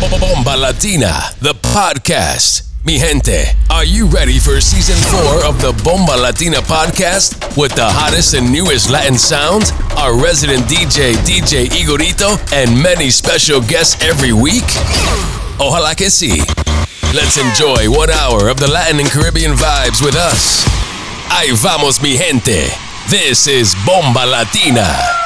Bomba Latina, the podcast. Mi gente, are you ready for season four of the Bomba Latina podcast with the hottest and newest Latin sound, our resident DJ, DJ Igorito, and many special guests every week? Ojalá que sí. Let's enjoy one hour of the Latin and Caribbean vibes with us. Ahí vamos, mi gente. This is Bomba Latina.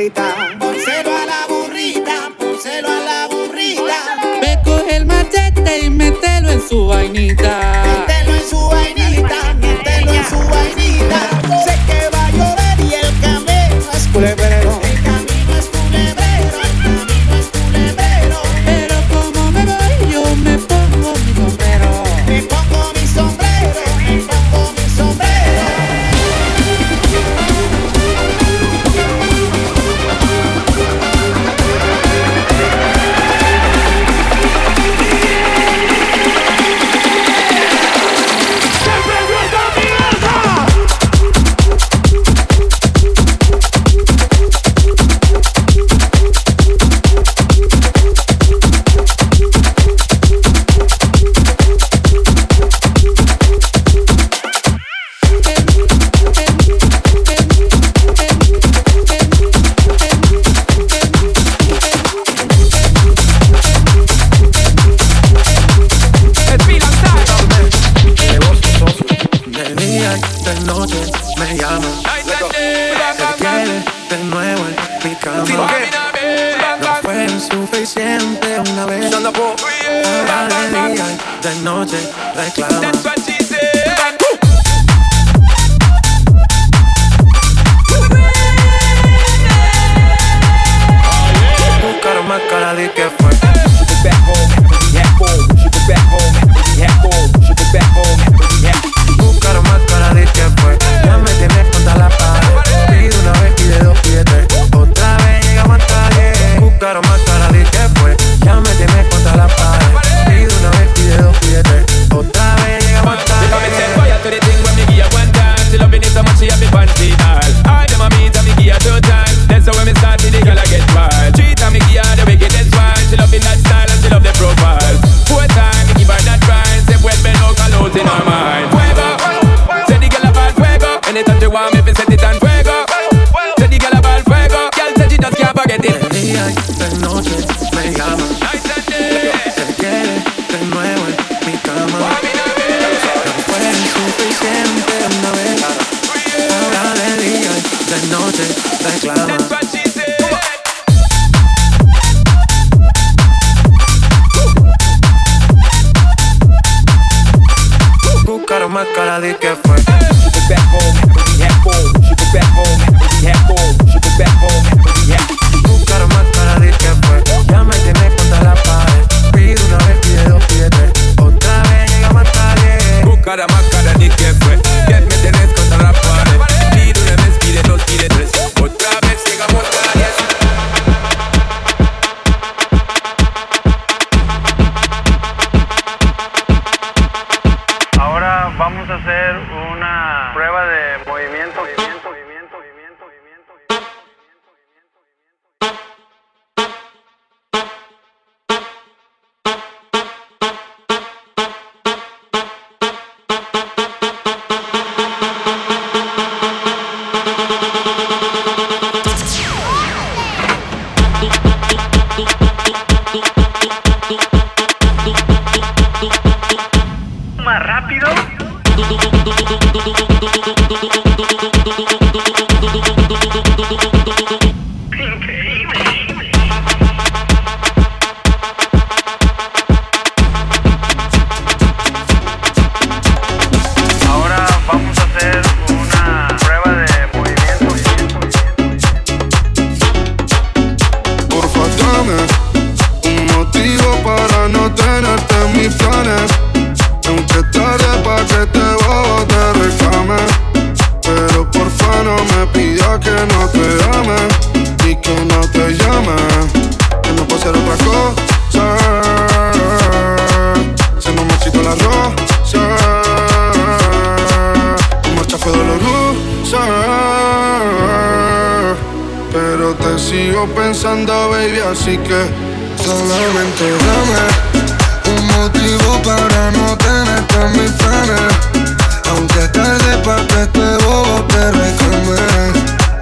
Pero como me voy yo me pongo mi sombrero Anytime she want me, fi set it on sigo pensando, baby, así que solamente dame un motivo para no tenerte en mis planes. Aunque tarde pa' que este bobo te reclame.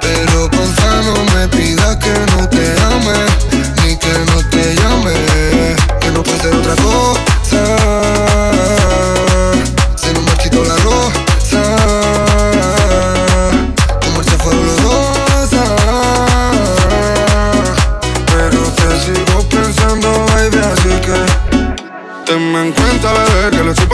Pero porfa no me pidas que no te ame, ni que no te llame. Que no puede otra cosa.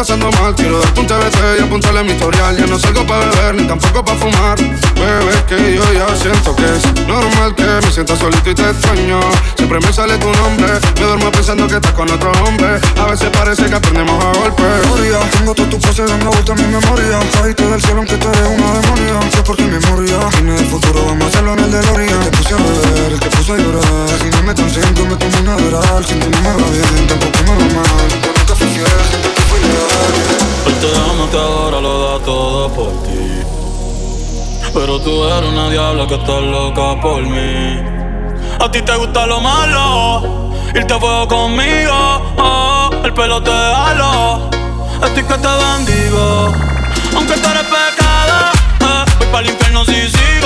Pasando mal. Quiero darte un TBT y apuntarle a mi historial. Ya no salgo pa' beber, ni tampoco pa' fumar. Bebé, que yo ya siento que es normal que me sienta solito y te extraño. Siempre me sale tu nombre Me duermo pensando que estás con otro hombre. A veces parece que aprendemos a golpes. Gloria, tengo todas tus poses dando vuelta en mi memoria. Caíste del cielo aunque tú eres una demonia. Sé por qué memoria. Vine del futuro, vamos a hacerlo en el DeLorean. Te puse a beber, te puse a llorar. Si no me consiento, me tomo una veral ti no me va bien, tampoco me va mal. Yo nunca fui fiel, Hoy te amo, te adoro, lo da todo por ti. Pero tú eres una diabla que está loca por mí. A ti te gusta lo malo, irte a fuego conmigo. oh, el pelo te halo, estoy que te bendigo. Aunque tú eres pecado, eh, voy para el infierno si sigo.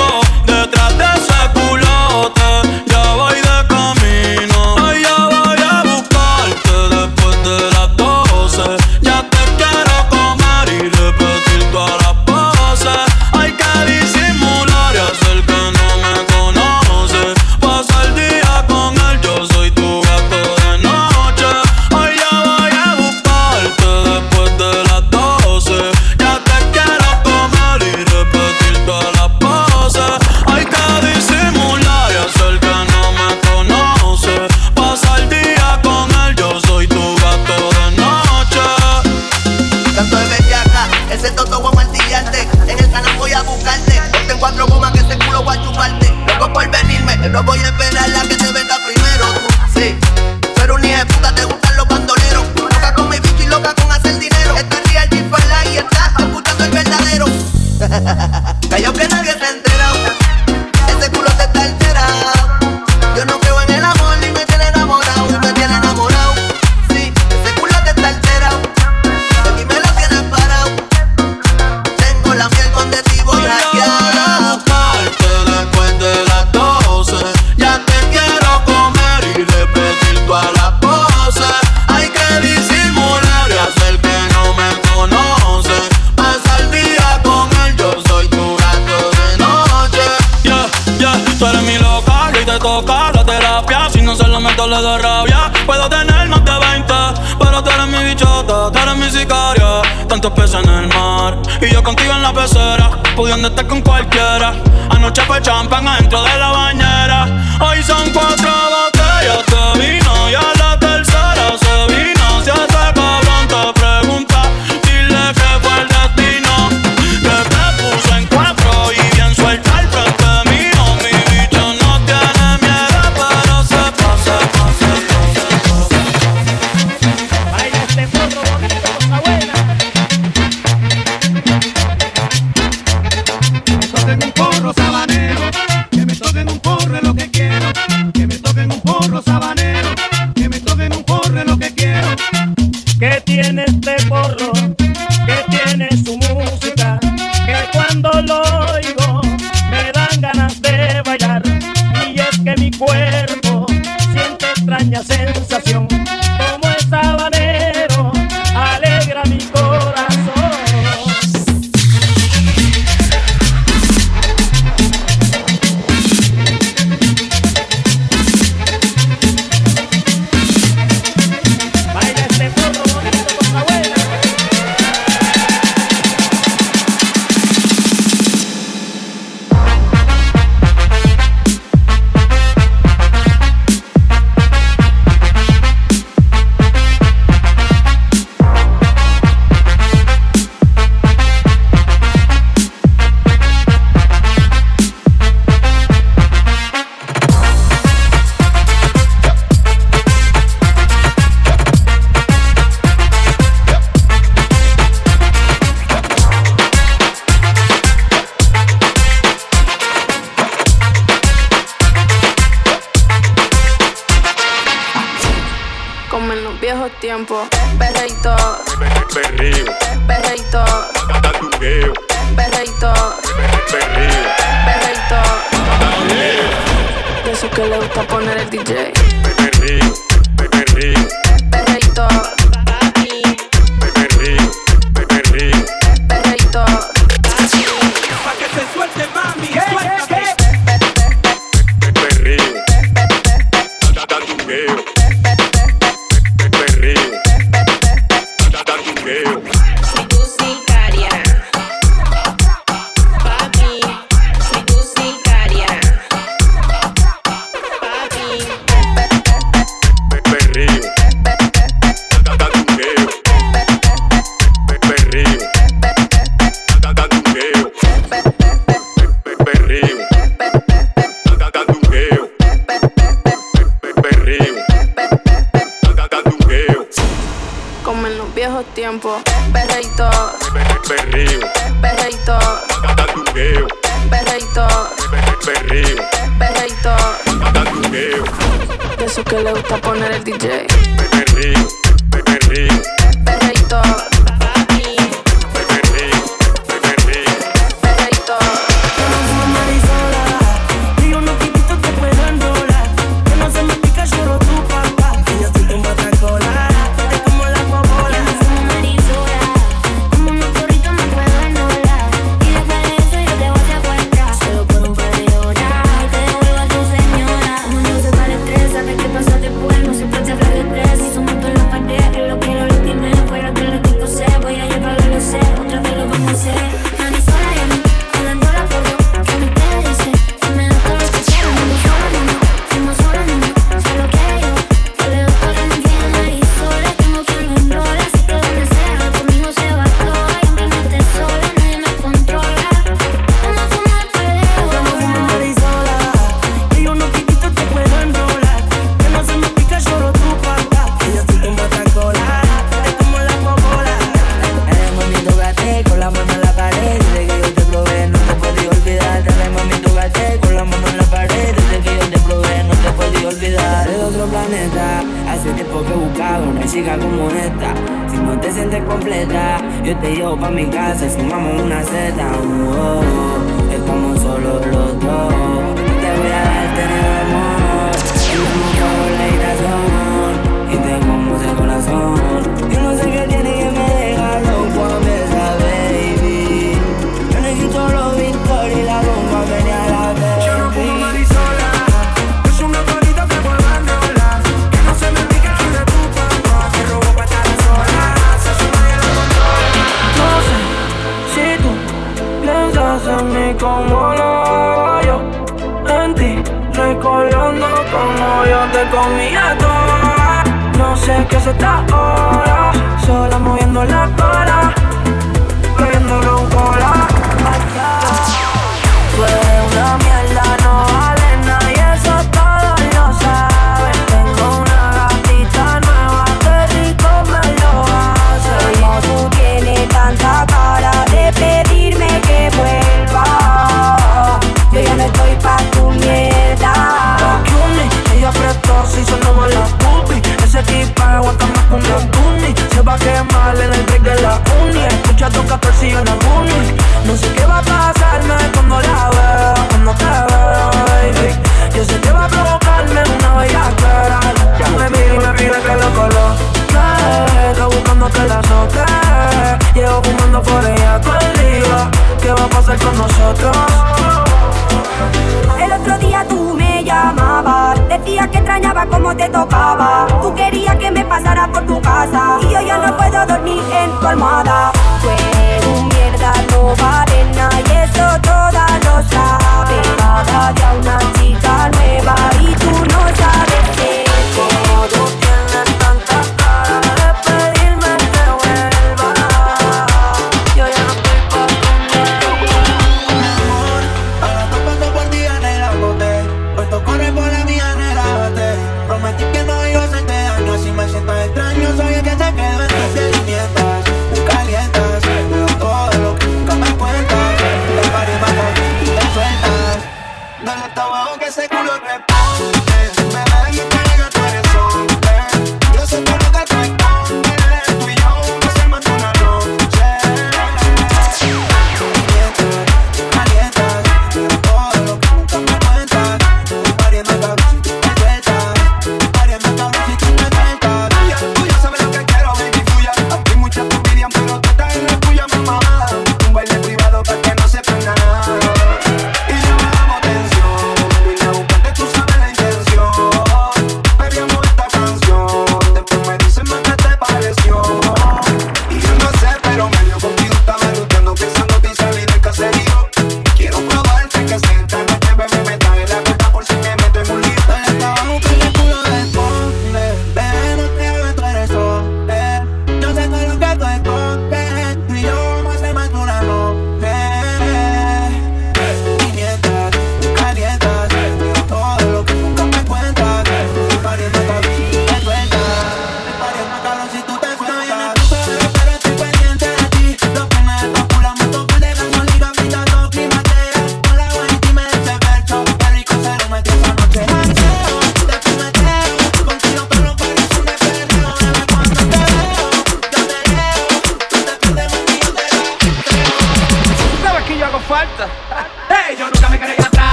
No voy a esperar la que tantos peces en el mar. Y yo contigo en la pecera, pudiendo estar con cualquiera. Anoche fue champán adentro de la bañera. Hoy son cuatro tocaba como te tocaba. Tú querías que me pasara por tu casa. Y yo ya no puedo dormir en tu almohada. Un mierda, no vale. Y eso toda lo sabe. Cada día una chica nueva.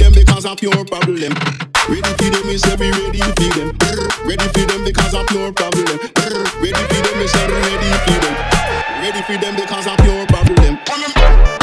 them because of your problem. Ready for them, me say we ready for them. Ready for them because of your problem. Ready for them, me say we ready for them. Ready for them because of your problem.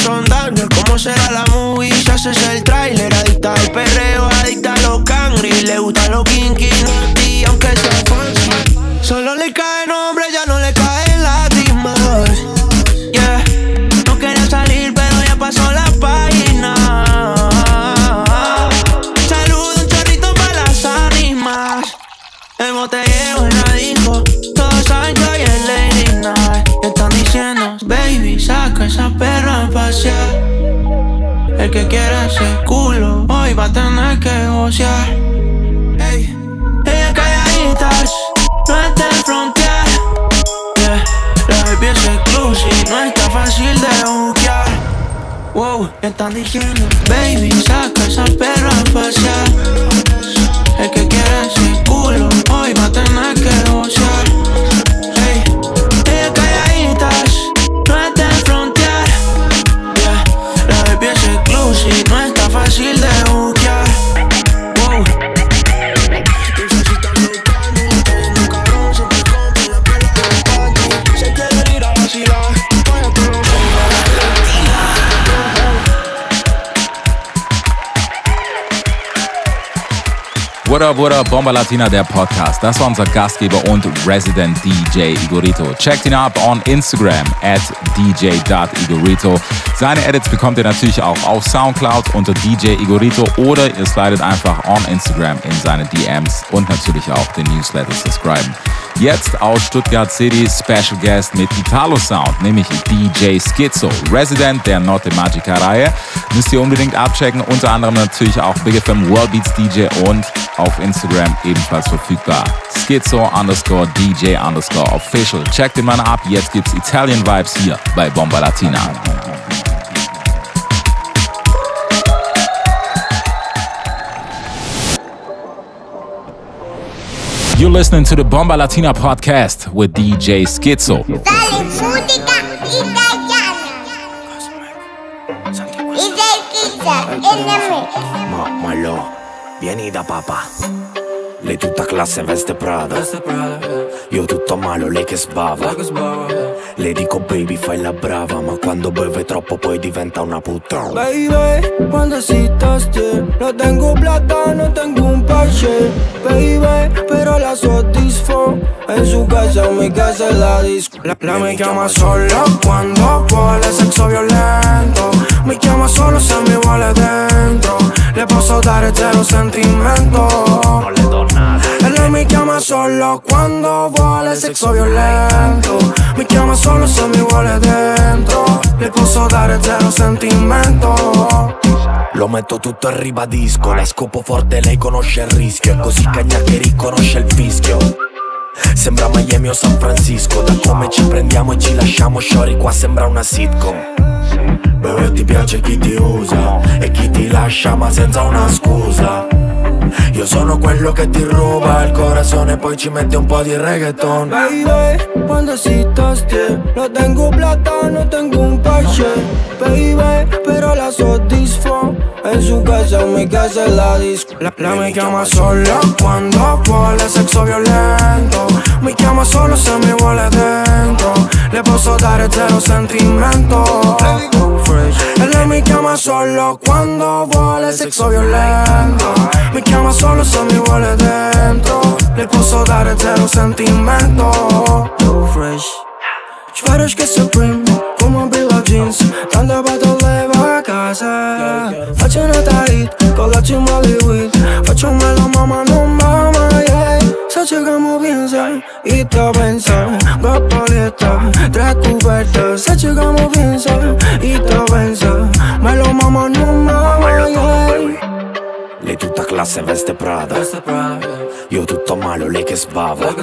Son daños. ¿Cómo será la movie? Si haces el trailer, adicta al perreo, adicta a los cangri. Le gusta los kinky, aunque sea fancy. Solo le cae nombre, ya no esa perra a pasear. El que quiera ese culo, hoy va a tener que gocear. Ey. Ella calladitas, no está en frontear. Yeah. La baby es exclusive, no está fácil de buquear. Wow, están diciendo, baby, saca esa perra a pasear. El que quiera ese culo, hoy va a tener que gocear. What up, what up, Bomba Latina, der Podcast. Das war unser Gastgeber und Resident DJ Igorito. Checkt ihn ab on Instagram at dj.igorito. Seine Edits bekommt ihr natürlich auch auf Soundcloud unter DJ Igorito oder ihr slidet einfach on Instagram in seine DMs und natürlich auch den Newsletter subscriben. Jetzt aus Stuttgart City Special Guest mit Italo Sound, nämlich DJ Schizo, Resident der Notte Magica Reihe. Müsst ihr unbedingt abchecken, unter anderem natürlich auch Big FM World Beats DJ und auf Instagram ebenfalls verfügbar. Schizo underscore DJ underscore official. Checkt den Mann ab, jetzt gibt's Italian Vibes hier bei Bomba Latina. You're listening to the Bomba Latina podcast with DJ Schizo. Dale música Lei tutta classe veste Prada. Io tutto malo, lei che sbava. Le dico baby fai la brava, ma quando beve troppo poi diventa una puttana. Baby, cuando excitaste No tengo plata, no tengo un parche Baby, pero la satisfo En su casa, en mi casa la disco. La, la me llama solo cuando vuole sexo violento. Mi chiama solo se mi vuole dentro Le posso dare zero sentimento. Non le do nada. E lei mi chiama solo quando vuole sexo violento. Mi chiama solo se mi vuole dentro. Le posso dare zero sentimento. Lo metto tutto e ribadisco. La scopo forte, lei conosce il rischio. È così cagna che riconosce il fischio. Sembra Miami o San Francisco. Da come ci prendiamo e ci lasciamo Shori qua sembra una sitcom Bebe ti piace chi ti usa E chi ti lascia ma senza una scusa Io sono quello che ti ruba il corazón. Poi ci mette un po' di reggaeton Baby, cuando excitaste No tengo plata, no tengo un parche. Baby, pero la satisfo. En su casa, en mi casa es la disco. La, la me chiama solo cuando vuole sexo violento. Mi chiama solo se mi vuole dentro. Le posso dare zero sentimento E lei mi chiama solo quando vuole sexo violento. Mi chiama solo se mi vuole dentro. Le posso dare zero sentimento Too fresh. Ćvaraš che Supreme Come Bill jeans. Tante battole va a casa Faccio una tight cima di weed. Facciamelo mamma non mamma yeah. Se llegamos bien say Y te pensar Dos paletas Tres cubiertas. Se llegamos bien say Y te pensar Me lo mamma non mamma yeah Lei tutta classe veste Prada. Io tutto malo, lei che sbava.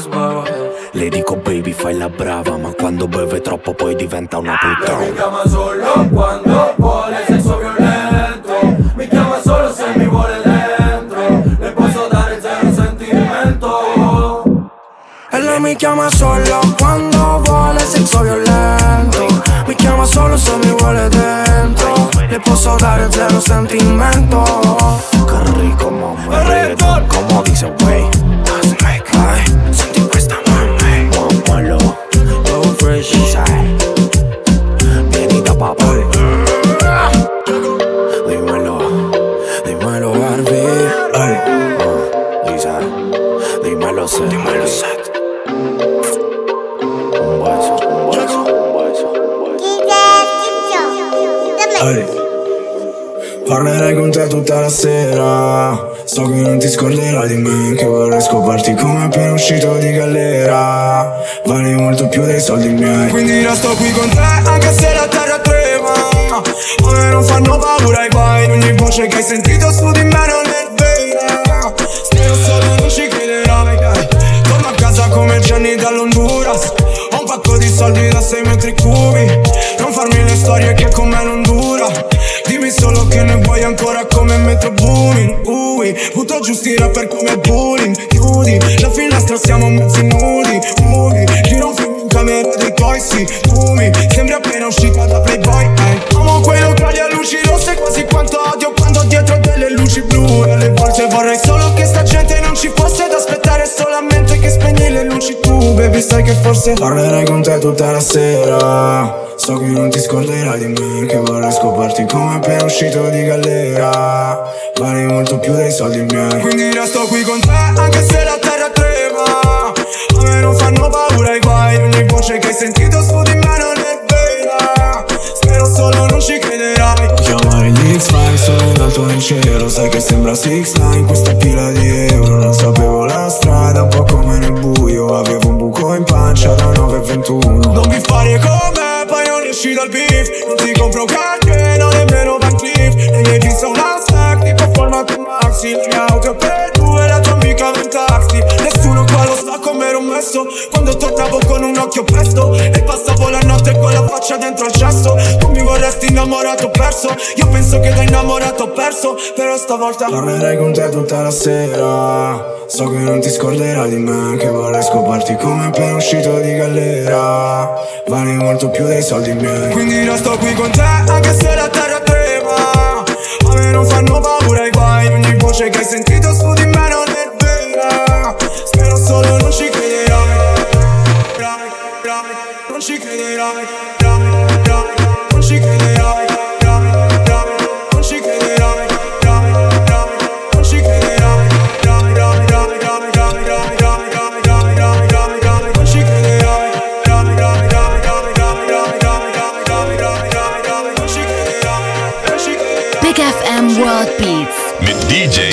Le dico baby fai la brava Ma quando beve troppo poi diventa una puttana. Chiama solo quando vuole sexo violento. Mi chiama solo se mi vuole dentro. Le posso dare zero sentimento. E lei mi chiama solo quando vuole sexo violento. Mi chiama solo se mi vuole dentro. Le posso dare zero sentimento Che rico mamma il reggaeton Como dice wey Ay, tutta la sera. So che non ti scorderai di me Che vorrei scoparti come appena uscito di galera. Vali molto più dei soldi miei. Quindi resto qui con te anche se la terra trema. A me non fanno paura i guai Ogni voce che hai sentito su di me non è vera. Spero solo non ci crederai. Torno a casa come Gianni dall'Honduras. Ho un pacco di soldi da 6 metri cubi. Non farmi le storie che con me non dura Solo che ne vuoi ancora come metro booming Ui, butto giù sti rapper come bullying Chiudi la finestra siamo mezzi nudi. Ui, giro un film in camera dei tuoi sì Tu mi sembri appena uscita da Playboy eh. Amo quei locali a luci rosse quasi quanto odio quando dietro delle luci blu. E alle volte vorrei solo che sta gente non ci fosse Ad aspettare solamente che spegni le luci. Tu Baby sai che forse parlerai con te tutta la sera So che non ti scorderai di me Che vorrei scoparti come appena uscito di galera. Vali molto più dei soldi miei. Quindi resto qui con te anche se la terra trema. A me non fanno paura i guai Ogni voce che hai sentito su di me non è vera. Spero solo non ci crederai. Chiamare gli X-Five sono in alto nel cielo Sai che sembra 6 questa È per due, la tua amica in taxi Nessuno qua lo sa come ero messo. Quando tornavo con un occhio presto E passavo la notte con la faccia dentro al cesso. Tu mi vorresti innamorato perso. Io penso che da innamorato perso Però stavolta Parlerai con te tutta la sera. So che non ti scorderai di me Che vorrei scoparti come appena uscito di galera. Vali molto più dei soldi miei. Quindi resto qui con te anche se la terra trema Me non fanno paura i guai. Ogni voce che hai sentito su di me non è vera. Spero solo non ci crederai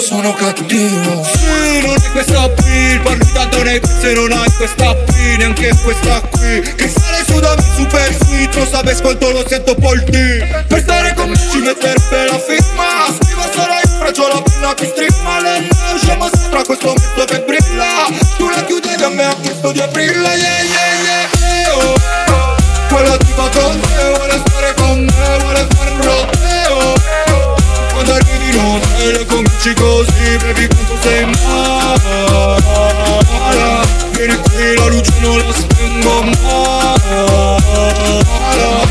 sono cattivo. Sì, non è questa P, parli tanto nei pezzi non hai questa P Neanche questa qui Che sale su da me super sweet Non sapes quanto lo sento poi T. Per stare con me ci metterebbe la firma. Scrivo solo io faccio la penna più strippa Le usciamo sopra questo mezzo che brilla. Tu la chiudevi a me ha chiesto di aprirla Yeah yeah yeah. Eh, oh. Quella tipa con te vuole stare con me Vuole fare un roteo Quando arrivi in hotel cominci così Baby quanto sei mala Vieni qui la luce non la spengo male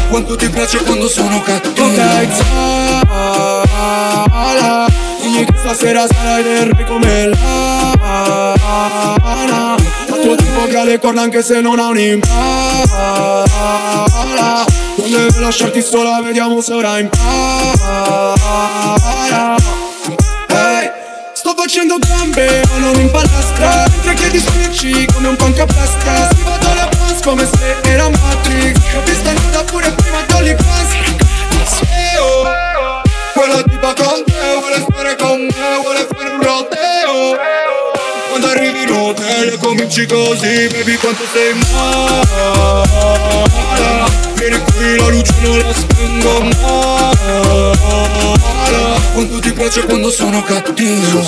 Quanto ti piace quando sono cattivo. Ok Zala Digli che stasera sarai del re come lana. Ma tuo tipo che ha le corna anche se non ha un'impala Non deve lasciarti sola, vediamo se ora impara facendo gambe, ma non in palestra. Mentre chiedi switchy come un punk a pesca. Si vado alle boss come se era Matrix. Ho visto nuda pure prima d'Holly Pass Quella tipa con te vuole stare con me Vuole fare un roteo Quando arrivi in hotel cominci così Baby quanto sei mala Vieni qui la luce non la spengo male Quanto ti piace quando sono cattivo.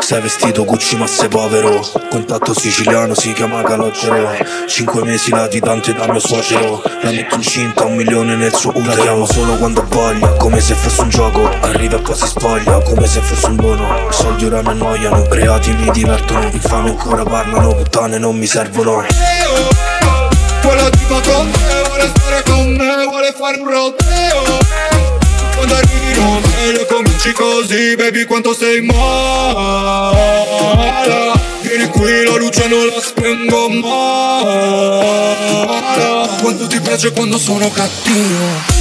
Sei vestito Gucci ma sei povero. Contatto siciliano si chiama calogero. Cinque mesi latitante da mio suocero. La metto incinta un milione nel suo utero. solo quando voglia Come se fosse un gioco. Arriva e poi si spoglia Come se fosse un dono. Soldi ora mi annoiano Creati mi divertono. Infame ancora parlano Puttane non mi servono. Quella tipa con te vuole stare con me Vuole fare un roteo Arrivi in hotel cominci così Baby quanto sei mala. Vieni qui la luce non la spengo mai. Quanto ti piace quando sono cattivo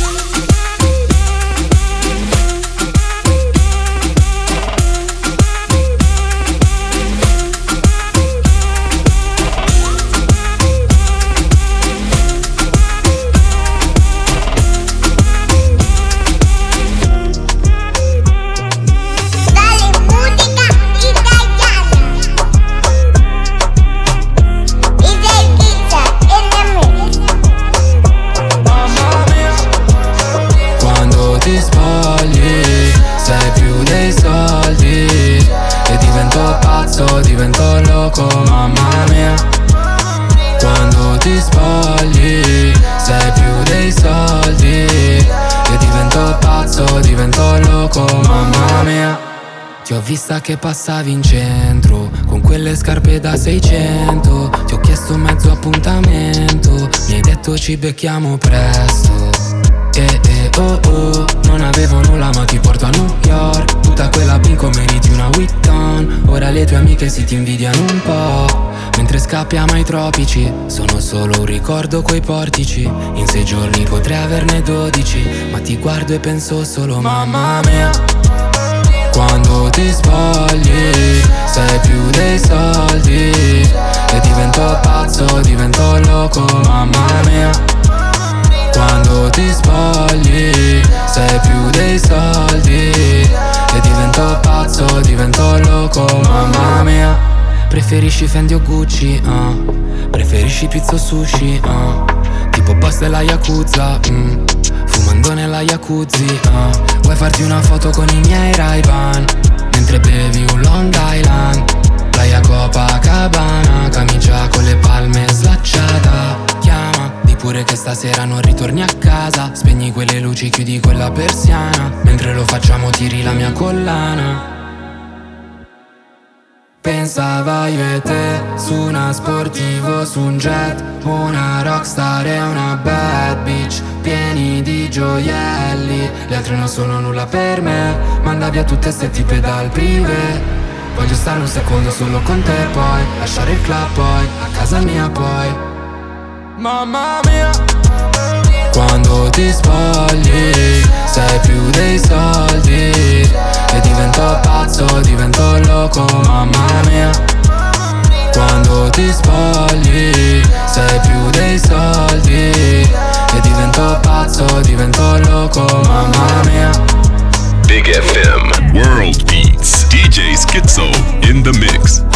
vista che passavi in centro Con quelle scarpe da 600 Ti ho chiesto mezzo appuntamento Mi hai detto ci becchiamo presto. Eh eh oh oh Non avevo nulla ma ti porto a New York. Tutta quella binco meriti una Witton. Ora le tue amiche si ti invidiano un po' Mentre scappiamo ai tropici Sono solo un ricordo quei portici. In sei giorni potrei averne dodici Ma ti guardo e penso solo mamma mia quando ti spogli sei più dei soldi. E divento pazzo, divento loco, mamma mia. Quando ti spogli sei più dei soldi. E divento pazzo, divento loco, mamma mia. Preferisci Fendi o Gucci, ah. Preferisci pizza o sushi, ah Tipo boss della Yakuza, mm. Fumando nella jacuzzi, ah Vuoi farti una foto con i miei ray Mentre bevi un Long Island. Playa Copacabana Camicia con le palme slacciata. Chiama, pure che stasera non ritorni a casa. Spegni quelle luci, chiudi quella persiana. Mentre lo facciamo tiri la mia collana Pensava io e te su una sportivo, su un jet Una rockstar e una bad bitch Pieni di gioielli. Le altre non sono nulla per me Manda via tutte ste tipe dal privé. Voglio stare un secondo solo con te poi Lasciare il club poi, a casa mia poi. Mamma mia Quando ti spogli Sei più dei soldi E divento pazzo, divento loco, mamma mia. Quando ti spogli Sei più dei soldi. E divento pazzo, divento loco, mamma mia. Big FM World Beats DJ Schizo in the mix.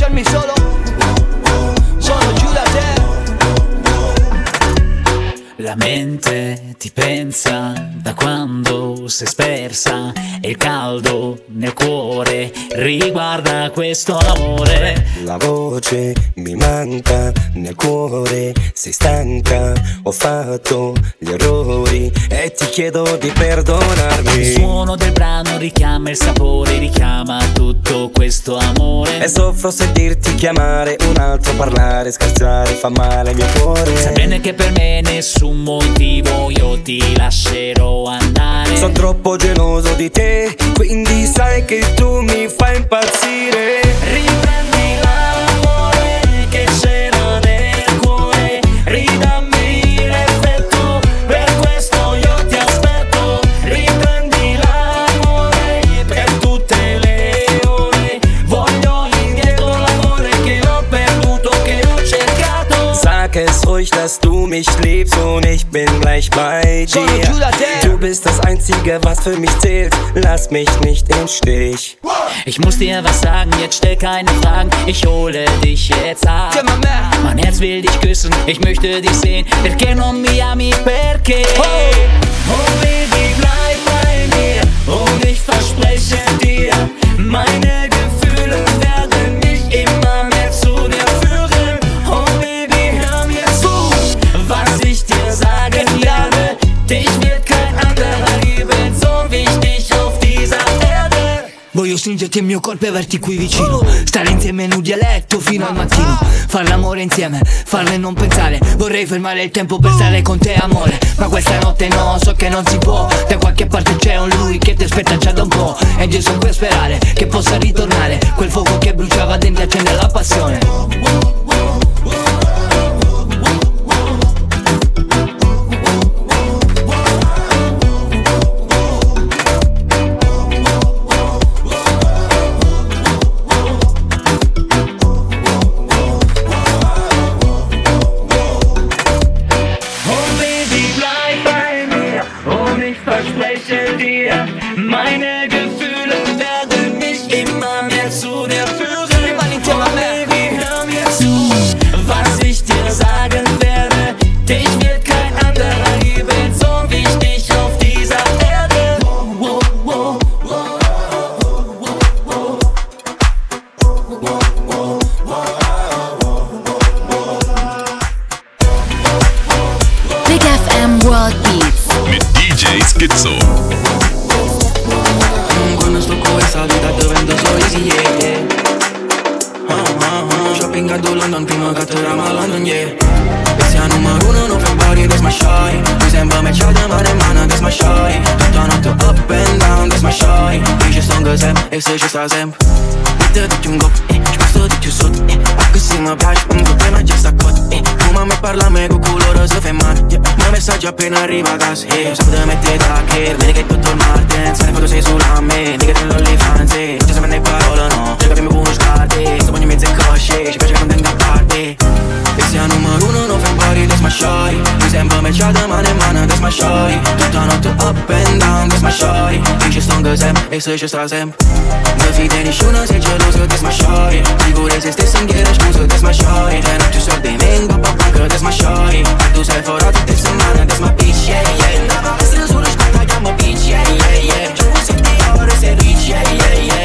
Non lasciarmi solo La mente ti pensa da quando sei spersa e il caldo nel cuore riguarda questo amore. La voce mi manca nel cuore, sei stanca, ho fatto gli errori e ti chiedo di Il perdonarmi. suono del brano richiama il sapore, richiama tutto questo amore. E soffro sentirti chiamare, un altro parlare, scherzare, fa male al mio cuore. Sai bene che per me nessun motivo io ti lascerò andare. Sono troppo geloso di te, quindi sai che tu mi fai impazzire. Riprendi Ruhig, dass du mich liebst und ich bin gleich bei dir. Du bist das Einzige, was für mich zählt. Lass mich nicht im Stich. Ich muss dir was sagen, jetzt stell keine Fragen, ich hole dich jetzt ab. Mein Herz will dich küssen, ich möchte dich sehen, perché non mi ami perché? Oh baby, bleib bei mir und ich verspreche dir, meine Gefühle werden Voglio stringerti il mio corpo e averti qui vicino. Stare insieme nudi a letto fino al mattino. Far l'amore insieme, farlo e non pensare. Vorrei fermare il tempo per stare con te amore. Ma questa notte no, so che non si può. Da qualche parte c'è un lui che ti aspetta già da un po' E io sono qui a sperare che possa ritornare. Quel fuoco che bruciava dentro accende la passione verspreche dir, meine Gefühle appena arriva a casa, eh Sabato da mette da che, vedi che è tutto il Martin Se ne foto sei sulla me, nigga te l'OnlyFans, eh Non ci sa ne parola, no. Cerca che mi puno scarte, sto bagno in mezzo ai cosce Ci piace che non a parte. E sia numero uno non fai that's my shy Mi sembra matchata ma ne mano, that's my shy Tutta notte up and down, that's my shy Dici sto în sem, e să și sta sem Nu fi de niciuna, sei gelosă, that's my shy Figurezi este să-mi ghieră scuză, that's my shy Te non ci soldi vengo, pa bancă, that's my shy Tu sei forato, te settimana, that's my bitch, yeah, yeah. Andava a essere solo scotta, chiamo bitch, yeah, yeah, yeah. Giù se ti ore, sei rich, yeah, yeah, yeah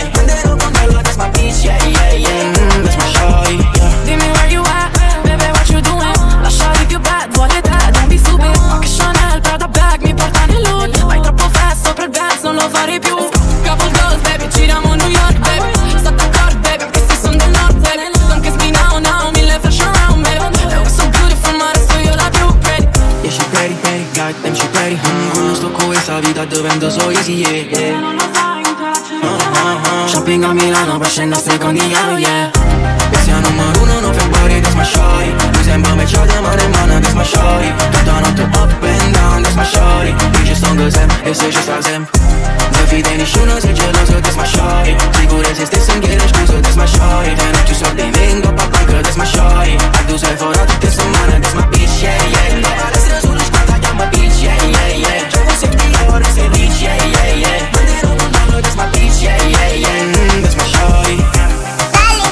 vita dovendo sorrisi, yeah, yeah. Ah, ah, ah. Shopping a Milano, per scendere a secondigliano, yeah. E sia numero uno, non body, that's my Mi sembra matchata, ma ne mano, that's my shy Tutta notte up and down, that's my shy Dici sto în sem, e să și sta sem. Nu fi de niciuna, sei gelosă, that's my Sigure se stessa în ghiere, scuză, that's my Te non ci soldi, vengo, pa bancă, that's my shy Tu sei forato, te settimana, that's my bitch, yeah, yeah yeah. Sullo squadra, chiama bitch, yeah, yeah, yeah. Gioco se ti rich, yeah, yeah, yeah. Manderò con loro, that's my bitch, yeah, yeah, yeah. Mm, That's my shy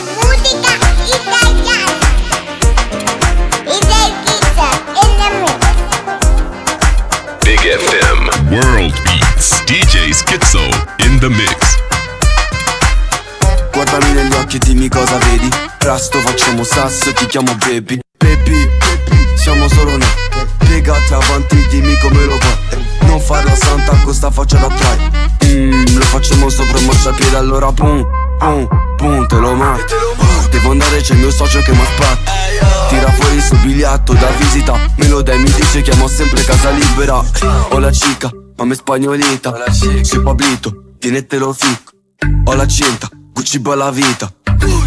Big FM. World Beats. DJ Skizzo in the mix. Guardami negli occhi e dimmi cosa vedi. Presto facciamo sasso e ti chiamo baby. Baby, siamo solo noi. Piegati avanti, dimmi come lo fai Non fare la santa sta faccia da try mm, Lo facciamo sopra un marciapiede allora pum, pum, pum, te lo metto Devo andare, c'è il mio socio che mi aspetta Tira fuori il suo biglietto da visita. Me lo dai, mi dice che amo sempre casa libera. Ho la chica, ma me spagnolita. Sei Pablito, tieni te lo fico. Ho la cinta, Gucci bella vita.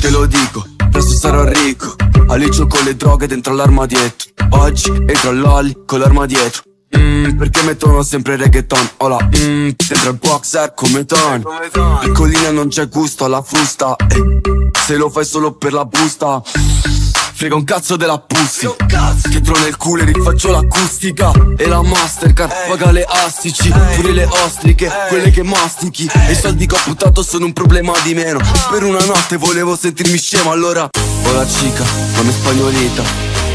Te lo dico, presto sarò ricco. Alicio con le droghe dentro l'arma dietro Oggi entro all'Olli con l'arma dietro Mm, perché mettono sempre reggaeton? Ola, mm, dentro il boxer come Ton Piccolina non c'è gusto alla frusta. Eh, Se lo fai solo per la busta. Frega un cazzo della pussy. Che trovo nel culo e rifaccio l'acustica. E la Mastercard paga le astici. Pure le ostriche, quelle che mastichi. E i soldi che ho buttato sono un problema di meno. Per una notte volevo sentirmi scemo Allora. Ho la chica, ma spagnolita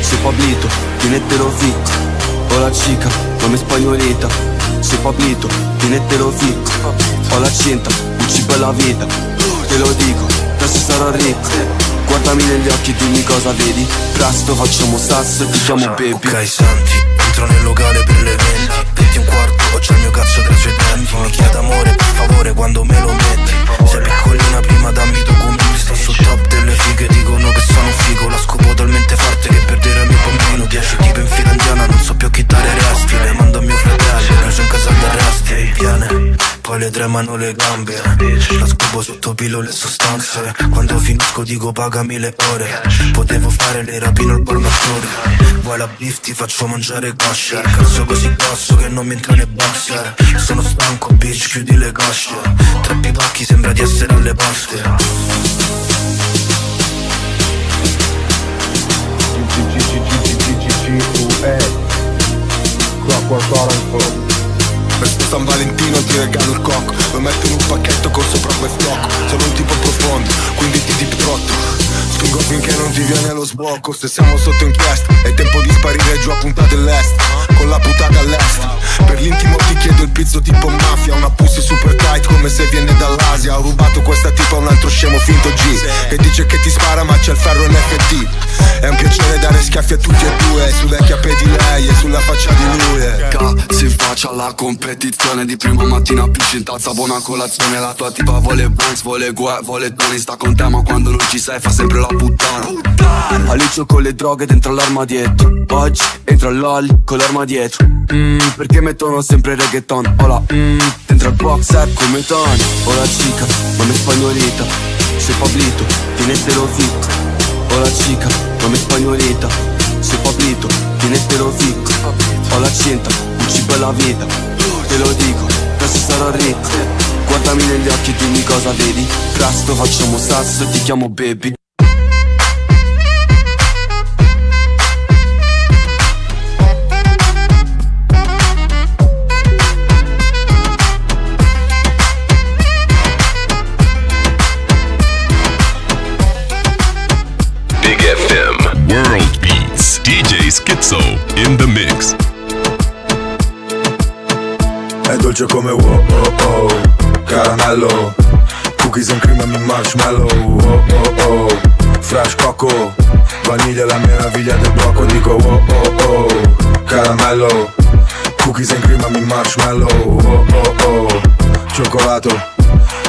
Sei Pablito, tienetelo fico Ho la chica, ma spagnolita Sei Pablito, tienetelo fico. Ho la cinta, Gucci bella vita. Te lo dico, presto sarò ricco. Guardami negli occhi e dimmi cosa vedi. Presto facciamo sasso e ti chiamo baby. Ok senti, entro nel locale per le 20 20 e un quarto, ho già il mio cazzo tra i suoi denti. Mi chiede amore per favore quando me lo metti. Sei sto sul top delle fighe Dicono che sono un figo. La scopo talmente forte Che perderò il mio bambino Dieci tipo in fila indiana Non so più chi dare resti Le mando a mio fratello Brucio in casa d'arresti E viene Poi le tremano le gambe. La scopo sotto pilo le sostanze. Quando finisco dico pagami le ore. Potevo fare le rapine al palmatore Vuoi la beef ti faccio mangiare kosher Cazzo così grosso che non mi entra nei boxer Sono stanco bitch chiudi le cosce. Tre pacchi sembra di essere alle poste. Beautiful head, Clockwork Orange Book. Per San Valentino ti regalo il cocco Lo metto in un pacchetto con sopra flocco Sono un tipo profondo, quindi ti deep trotto Spingo finché non ti viene lo sbocco. Se siamo sotto inchiesta È tempo di sparire giù a punta dell'est. Con la puntata all'est. Per l'intimo ti chiedo il pizzo tipo mafia. Una pussy super tight come se viene dall'Asia. Ho rubato questa tipa a un altro scemo finto G. Che dice che ti spara ma c'è il ferro NFT È un piacere dare schiaffi a tutti e due. Sulle chiappe di lei e sulla faccia di lui eh. Si faccia la competizione di prima mattina pisci in tazza buona colazione La tua tipa vuole Banks, vuole Gue, vuole Tony Sta con te ma quando non ci sei fa sempre la puttana. Alicio con le droghe dentro l'arma dietro Oggi entro all'olly con l'arma dietro. Mm, Perché mettono sempre reggaeton? Hola, mm, dentro al boxer come Tony. Hola chica, mami spagnolita Sei Pablito, tienetelo zitto. Hola chica, mami spagnolita Sei Pablito, tienetelo zitto. Hola cinta, Gucci bella vita Te lo dico, presto sarò ricco Guardami negli occhi e dimmi cosa vedi Presto facciamo sasso e ti chiamo baby Big FM World Beats. DJ Schizo in the mix. Dolce come wow oh oh Caramello Cookies and cream e marshmallow oh oh oh Fresh coco Vaniglia la meraviglia del blocco Dico wow oh oh Caramello Cookies and cream e marshmallow oh oh oh Cioccolato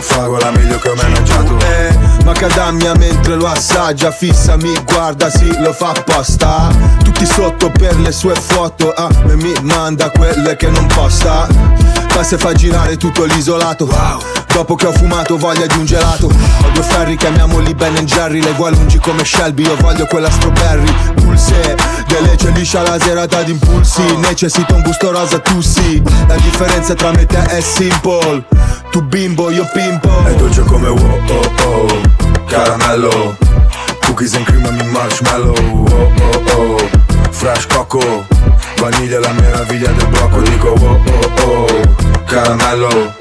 Fragola meglio che ho mangiato. Eh, macadamia mentre lo assaggia Fissa mi guarda, sì lo fa apposta. Tutti sotto per le sue foto Ah, e mi manda quelle che non posta Passa e fa girare tutto l'isolato. Dopo che ho fumato voglia di un gelato. Ho due ferri, chiamiamoli Ben Jerry. Le vuoi lungi come Shelby, io voglio quella strawberry. Pulse, delle liscia la serata di impulsi Necessito un gusto rosa, tu sì. La differenza tra me e te è simple. Tu bimbo, io pimpo. È dolce come wow oh oh. Caramello. Cookies and cream e marshmallow oh oh oh Fresh coco Vaniglia la meraviglia del blocco Dico wow oh oh Caramello.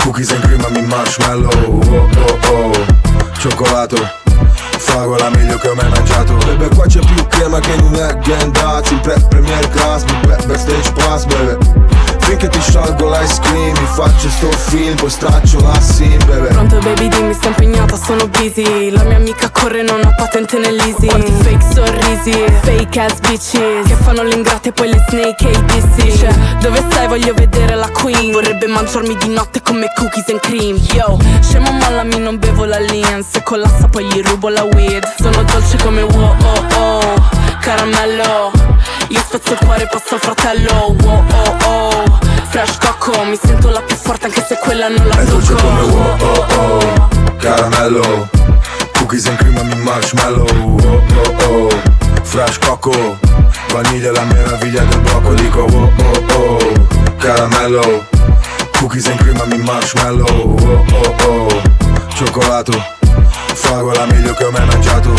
Cookies and cream e marshmallow oh oh oh. Cioccolato Fragola meglio che ho mai mangiato. Bebe qua c'è più crema che in un egg and dats In pre premier class, mi be- backstage pass bebe Finché ti sciolgo l'ice cream Mi faccio sto film, poi straccio la sim bebe Pronto baby dimmi sto impegnata sono busy. La mia amica corre non ha patente nell'easy. Quanti fake sorrisi Fake ass bitches Che fanno l'ingrate e poi le snake e i dissi. Cioè dove stai? Voglio vedere la queen. Vorrebbe mangiarmi di notte come cookies and cream. Yo scemo mollami non bevo la lean Se collassa poi gli rubo la weed. Sono dolce come wow oh oh Caramello. Io spezzo il cuore passo al fratello. Wow oh oh. Fresh coco Mi sento la più forte anche se quella non la È dolce tocco. come wow oh oh. Caramello. Cookies and cream e marshmallow. Oh oh oh. Fresh coco Vaniglia la meraviglia del blocco. Dico wow oh oh. Caramello. Cookies and cream e marshmallow. Oh oh oh. Cioccolato. Fragola meglio che ho mai mangiato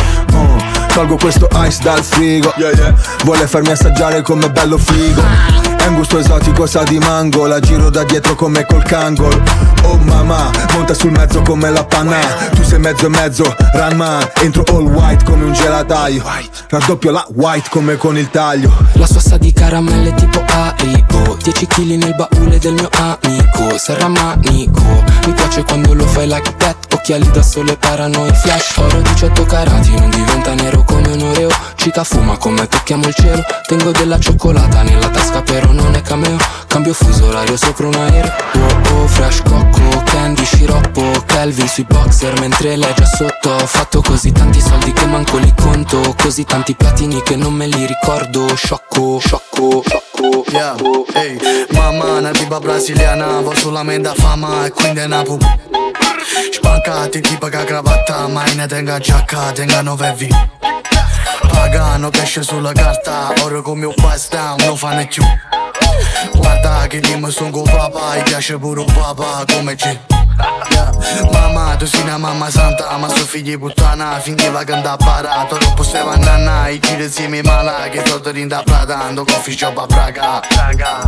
Tolgo questo ice dal frigo. Vuole farmi assaggiare come bello frigo È un gusto esotico, sa di mango. La giro da dietro come col kangol. Oh mamma, monta sul mezzo come la panna. Tu sei mezzo e mezzo, ranma. Entro all white come un gelataio. Raddoppio la white come con il taglio. La sua sa di caramelle tipo AIO 10 kg nel baule del mio amico. Serra manico. Mi piace quando lo fai like that. Occhiali da sole paranoia Flash. Oro 18 carati Cica fuma come tocchiamo il cielo. Tengo della cioccolata nella tasca però non è cameo. Cambio fuso orario sopra un aereo. Oh cocco Fresh cocco, candy, sciroppo Kelvin sui boxer mentre lei è già sotto. Ho fatto così tanti soldi che manco li conto. Così tanti platini che non me li ricordo. Sciocco, sciocco, sciocco Yeah, ehi, mamma, una tipa brasiliana, vo solamente a fama e quindi è una pup. Spaccati tipo che cravatta, ma ne tenga giacca, tenga nove V. Pagano cash sulla carta, ora come un basta, non fa ne più. Guarda che dimmi sono con papà, gli piace pure un papà come G. Yeah. Mamma, tu sei una mamma santa, ma suo figlio è puttana Finiva che andava barato, dopo se va nanna I giri insieme mala, che tutto rinda platando Coffee shop a Praga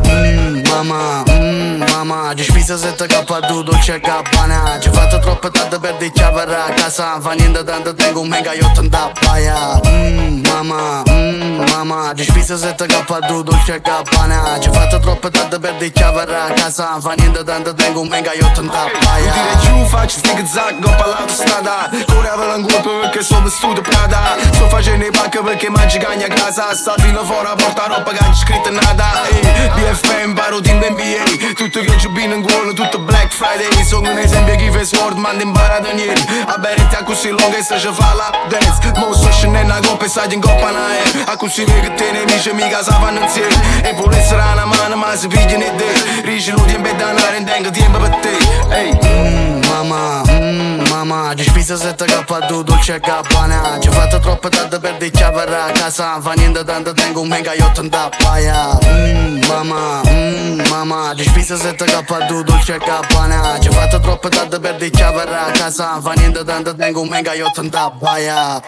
Mmm, mamma, mmm, mamma Ci spisa 7k tu, dolce e gabbana Ci fatto troppo tardi per di chiavere a casa Fa niente tanto, tengo un mega yacht in da baia Mmm, mamma, mmm, mamma Ci spisa 7k tu, dolce e gabbana Ci fatto troppo tardi per di chiavere a casa Fa niente tanto, tengo un mega yacht in da baia Dire giù faccio stick zack dopo l'autostrada Correvo l'angolpe perché sono vestito Prada. Sto facendo i pacche perché mangi cagna a casa. Sta fino fuori a porta roba che non c'è scritto nada Ehi, BFM, parotin NBA Tutto che giubino in cuore, tutto Black Friday. Sono un esempio chi fa sport, manda imparato niente. A bere a così lunga e se ci fa la dance. Mo sto scendendo a coppa e stai in coppa na è A così che te nemici mica sapanno insieme. E pure sarà una mano ma si pigliano e te. Rici lo tempo è danare e tengo tempo per te. Ehi Mmm, mamma, mmm, mamma Ci spisa 7k tu, dolce e gabbana Ci fatto troppo tardi per di chiavere a casa Fa niente tanto, tengo un mega yacht in da baia Mmm, mamma, mmm, mamma Ci spisa 7k tu, dolce e gabbana Ci fatto troppo tardi per di chiavere a casa Fa niente tanto, tengo un mega yacht in da baia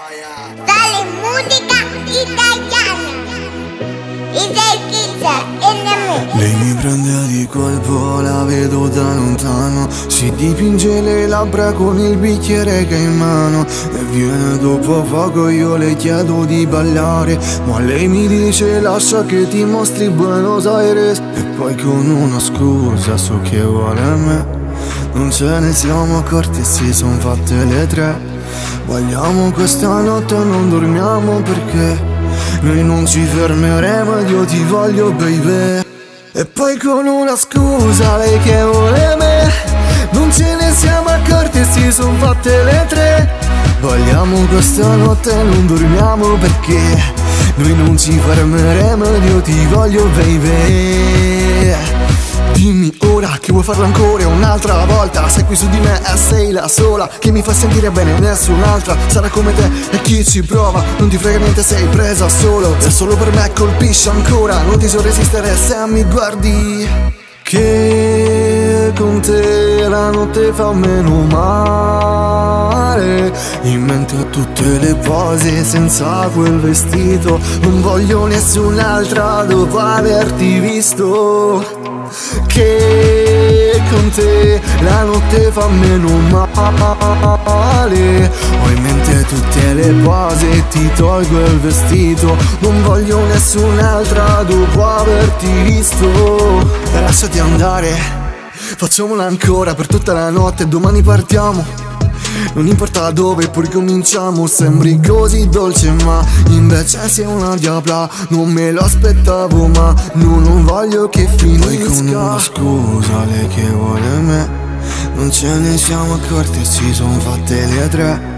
Dale musica italiana. Lei mi prende di colpo, la vedo da lontano. Si dipinge le labbra con il bicchiere che è in mano. E viene dopo poco, io le chiedo di ballare. Ma lei mi dice lascia che ti mostri Buenos Aires. E poi con una scusa so che vuole me. Non ce ne siamo accorti si son fatte le tre. Vogliamo questa notte, non dormiamo perché noi non ci fermeremo ed io ti voglio baby E poi con una scusa lei che vuole me. Non ce ne siamo accorti si son fatte le tre. Vogliamo questa notte non dormiamo perché. Noi non ci fermeremo ed io ti voglio baby Dimmi ora che vuoi farlo ancora un'altra volta. Sei qui su di me e sei la sola Che mi fa sentire bene nessun'altra Sarà come te. E chi ci prova Non ti frega niente sei presa solo. E solo per me colpisce ancora Non ti so resistere se mi guardi. Che con te la notte fa meno male. In mente ho tutte le pose senza quel vestito Non voglio nessun'altra dopo averti visto. Che con te la notte fa meno male. Ho in mente tutte le pose ti tolgo il vestito Non voglio nessun'altra dopo averti visto. Lasciati andare Facciamola ancora per tutta la notte Domani partiamo. Non importa dove poi cominciamo. Sembri così dolce ma invece sei una diabla. Non me lo aspettavo ma no, non voglio che finisca. Poi con una scusa lei che vuole me? Non ce ne siamo accorti e si son fatte le tre.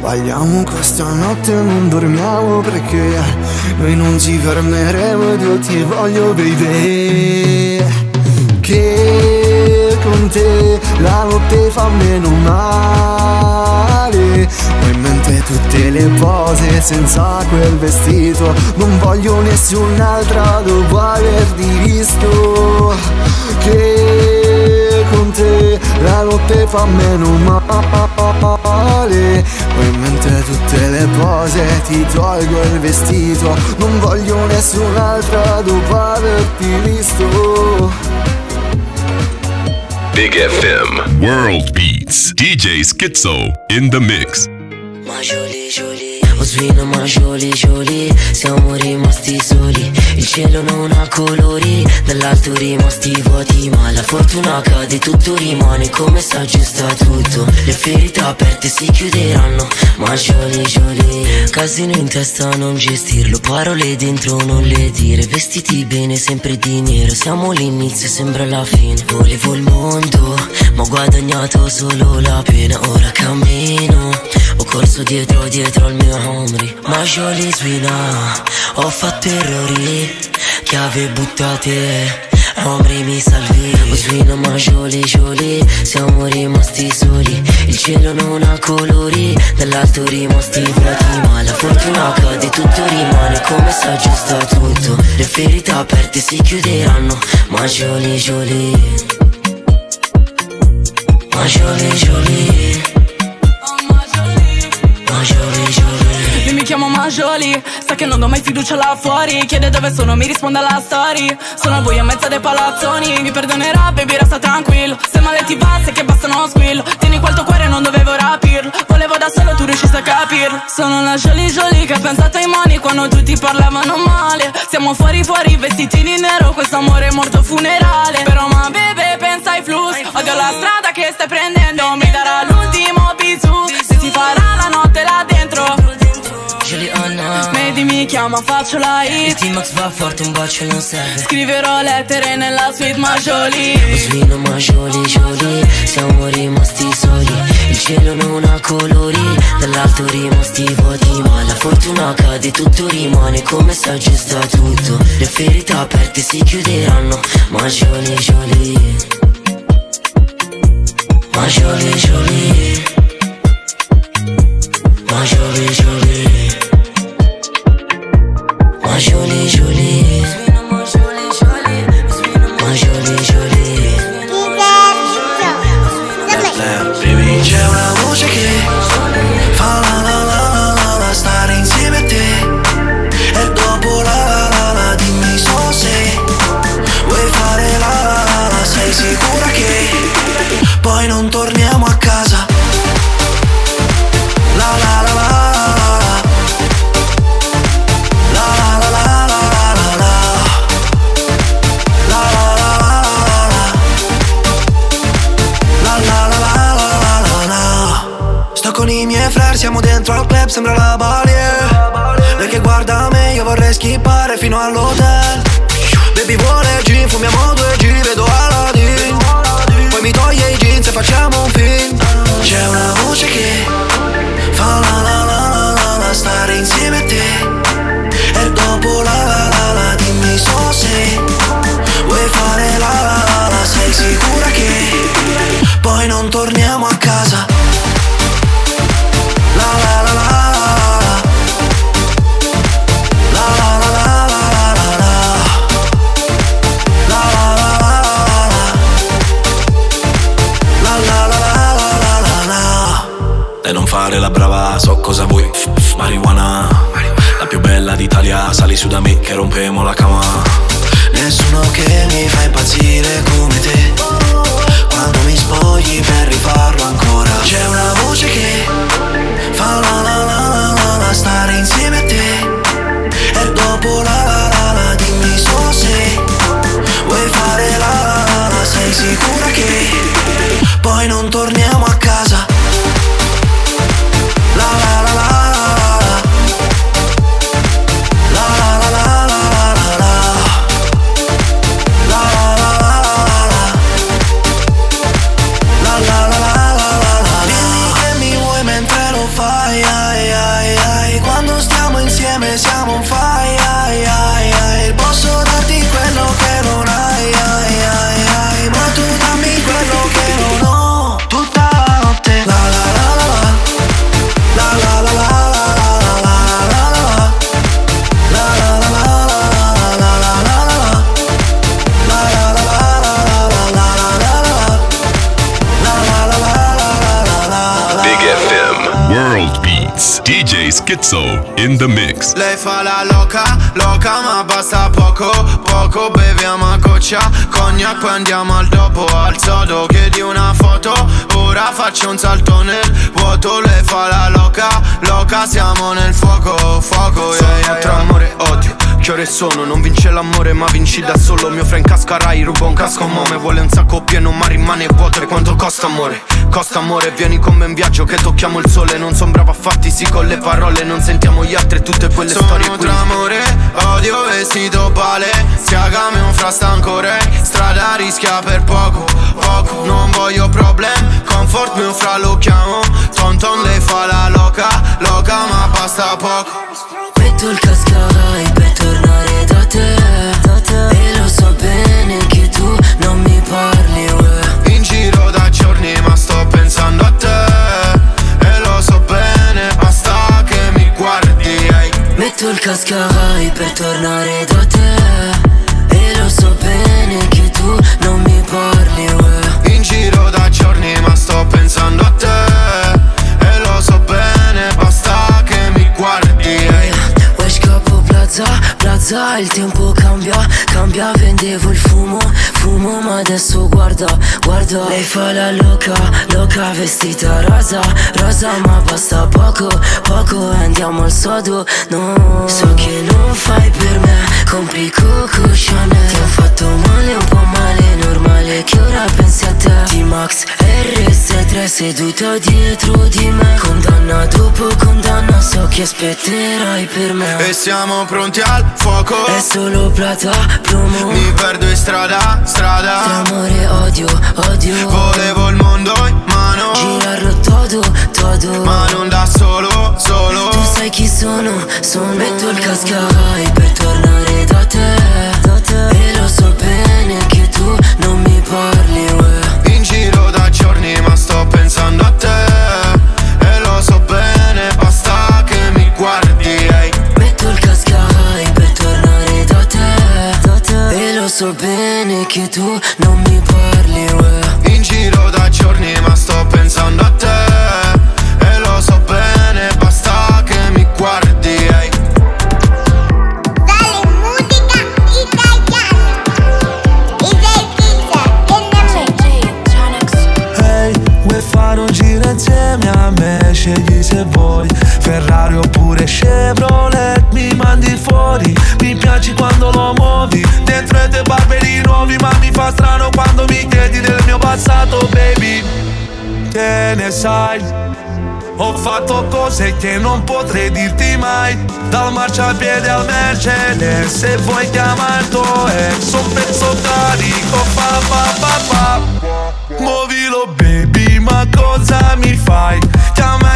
Balliamo questa notte e non dormiamo perché Noi non ci fermeremo. Ed io ti voglio baby Che con te la notte fa meno male. Ho in mente tutte le pose senza quel vestito. Non voglio nessun'altra dopo averti visto Che con te la notte fa meno male. Ho in mente tutte le pose ti tolgo il vestito. Non voglio nessun'altra dopo averti visto Big FM World Beats. DJ Schizo in the mix. Ma jolie jolie O svino ma jolie jolie Siamo rimasti soli. Il cielo non ha colori Dall'alto rimasti vuoti Ma la fortuna cade tutto rimane come sta giusto tutto. Le ferite aperte si chiuderanno Ma jolie jolie Casino in testa non gestirlo Parole dentro non le dire. Vestiti bene sempre di nero Siamo l'inizio sembra la fine. Volevo il mondo guadagnato solo la pena, ora cammino Ho corso dietro, dietro al mio omri Ma jolly swina Ho fatto errori Chiave buttate. Omri mi salvi. Ho swina ma jolly jolly Siamo rimasti soli. Il cielo non ha colori Dall'alto rimasti vuoti Ma la fortuna cade tutto rimane Come sa giusto tutto. Le ferite aperte si chiuderanno Ma jolly jolly ma jolie jolie chiamo Majoli, sa che non do mai fiducia là fuori. Chiede dove sono, mi risponde alla story. Sono al buio a mezzo dei palazzoni Mi perdonerà, baby, resta tranquillo. Se male ti va, se che basta uno squillo. Tieni qua il tuo cuore, non dovevo rapirlo. Volevo da solo, tu riusciste a capirlo. Sono la Jolie Jolie che ha pensato ai mani Quando tutti parlavano male. Siamo fuori fuori, vestiti di nero Questo amore è morto funerale. Però ma bebe, pensa ai flus Odio la strada che stai prendendo Mi darà l'ultimo bisù Se si farà la notte là dentro Juliana Vedi mi chiama, faccio la Il hit T-Max va forte, un bacio non serve. Scriverò lettere nella suite Majoli. Svino ma jolie Siamo rimasti soli. Il cielo non ha colori Dall'alto rimasti vuoti Ma la fortuna cade, tutto rimane Come sa giusto tutto. Le ferite aperte si chiuderanno. Ma jolie jolie Ma jolie jolie Ma jolie Moi, jolie, jolie. Fino all'hotel Schizo in the mix. Lei fa la loca, loca ma basta poco, poco beviamo a goccia Cognac poi andiamo al dopo, al sodo chiedi una foto Ora faccio un salto nel vuoto, lei fa la loca, loca siamo nel fuoco, fuoco yeah, yeah, tra amore e odio che ore sono? Non vince l'amore ma vinci da solo. Mio friend casca Rai, rubo un casco Mome. Vuole un sacco pieno ma rimane vuoto. E quanto costa amore? Costa amore, vieni con me in viaggio che tocchiamo il sole. Non son bravo a fatti sì con le parole. Non sentiamo gli altri e tutte quelle Sono storie qui. tra amore, odio vestito pale. Siagame un frastancore Strada rischia per poco, poco. Non voglio problemi mio fra lo chiamo. Ton ton lei fa la loca, loca ma basta poco Metto il cascai per tornare da te, da te E lo so bene che tu non mi parli, uè. In giro da giorni ma sto pensando a te. E lo so bene, basta che mi guardi ehi. Metto il cascai per tornare da te. E lo so bene che tu non mi parli, uè. In giro da giorni ma sto pensando a te plaza, il tempo cambia, cambia, vendevo il fumo, fumo, ma adesso guarda, guarda. Lei fa la loca, loca, vestita rosa, rosa, ma basta poco, poco, andiamo al sodo, no. So che non fai per me, compri Coco Chanel. Ti ho fatto male, un po' male, normale che ora pensi a te. T-Max, RS3 seduta dietro di me. Condanna dopo condanna, so che aspetterai per me. E siamo pronti al fuoco È solo plata, promo. Mi perdo in strada, strada. Tra amore e odio cose che non potrei dirti mai. Dal marciapiede al Mercedes Se vuoi tuo ex Un pezzo carico pa pa pa pa Muovilo baby ma cosa mi fai? Chiama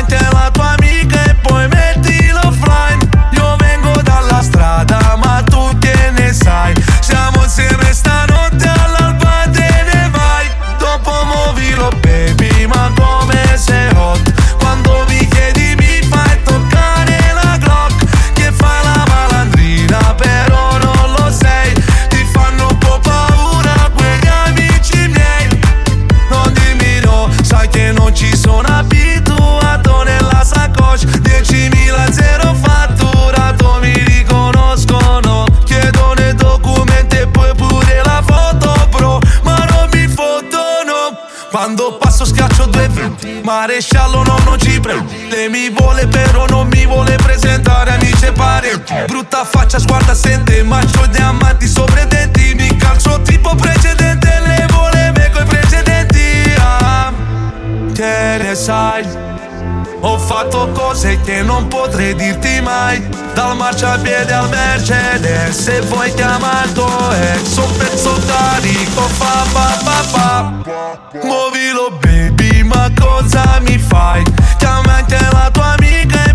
vuole però non mi vuole presentare amici e parenti Brutta faccia, sguarda, sente Maggio diamanti sopra i denti Mi calcio tipo precedente Le vuole me coi precedenti ah. Che ne sai? Ho fatto cose che non potrei dirti mai Dal marciapiede al Mercedes Se vuoi tuo ex Un pezzo carico pa pa pa pa Muovilo baby ma cosa mi fai? Chiama anche la tua amica e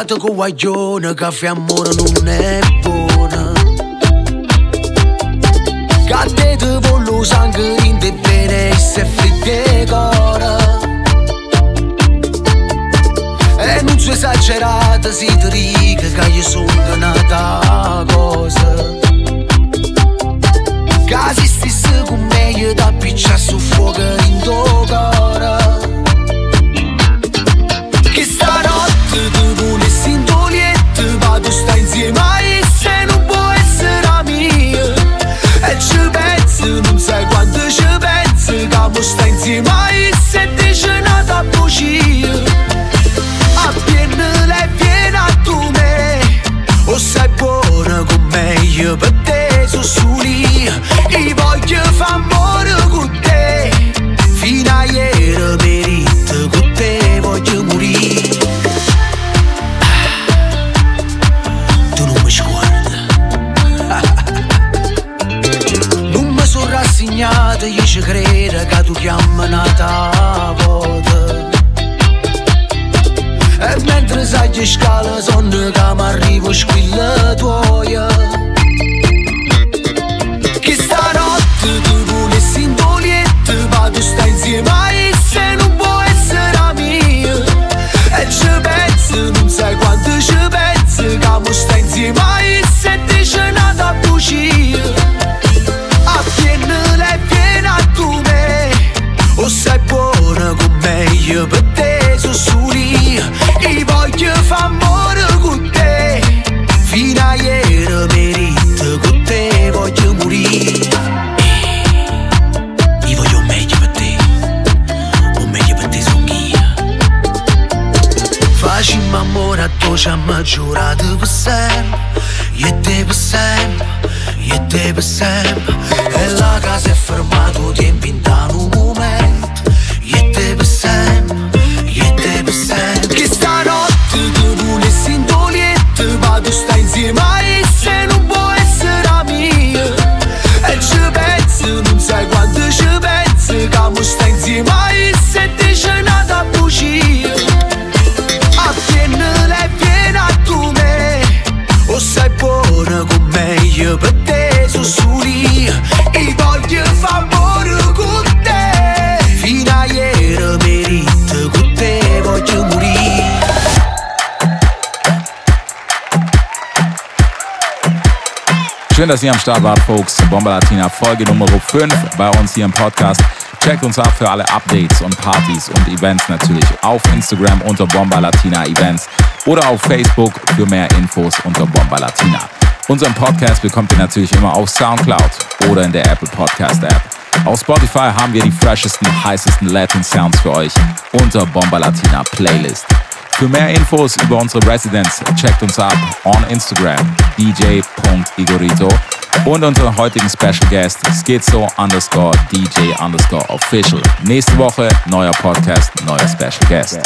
avvisato che guaglione caffè amore non è buona. A te voglio sangue in te bene se fritte cora. E non so esagerata si ti dica che io sono nata cosa. Che se stessi con me da piccia su fuoco in tuo cuore tu stai inzima e se ti genata a bugia A piena le piena tu me O sei buona con me io per te sono soli E voglio fa amore con rassegnato, io ci credo che tu chiami nata volta e mentre sai che scala sono che mi arrivo squilla tua dass ihr am Start wart, Folks. Bomba Latina Folge Nummer 5 bei uns hier im Podcast. Checkt uns ab für alle Updates und Partys und Events natürlich auf Instagram unter Bomba Latina Events oder auf Facebook für mehr Infos unter Bomba Latina. Unseren Podcast bekommt ihr natürlich immer auf Soundcloud oder in der Apple Podcast App. Auf Spotify haben wir die freshesten, heißesten Latin Sounds für euch unter Bomba Latina Playlist. Für mehr Infos über unsere Residents checkt uns ab on Instagram dj.igorito und unseren heutigen Special Guest schizo underscore DJ underscore official. Nächste Woche neuer Podcast, neuer Special Guest.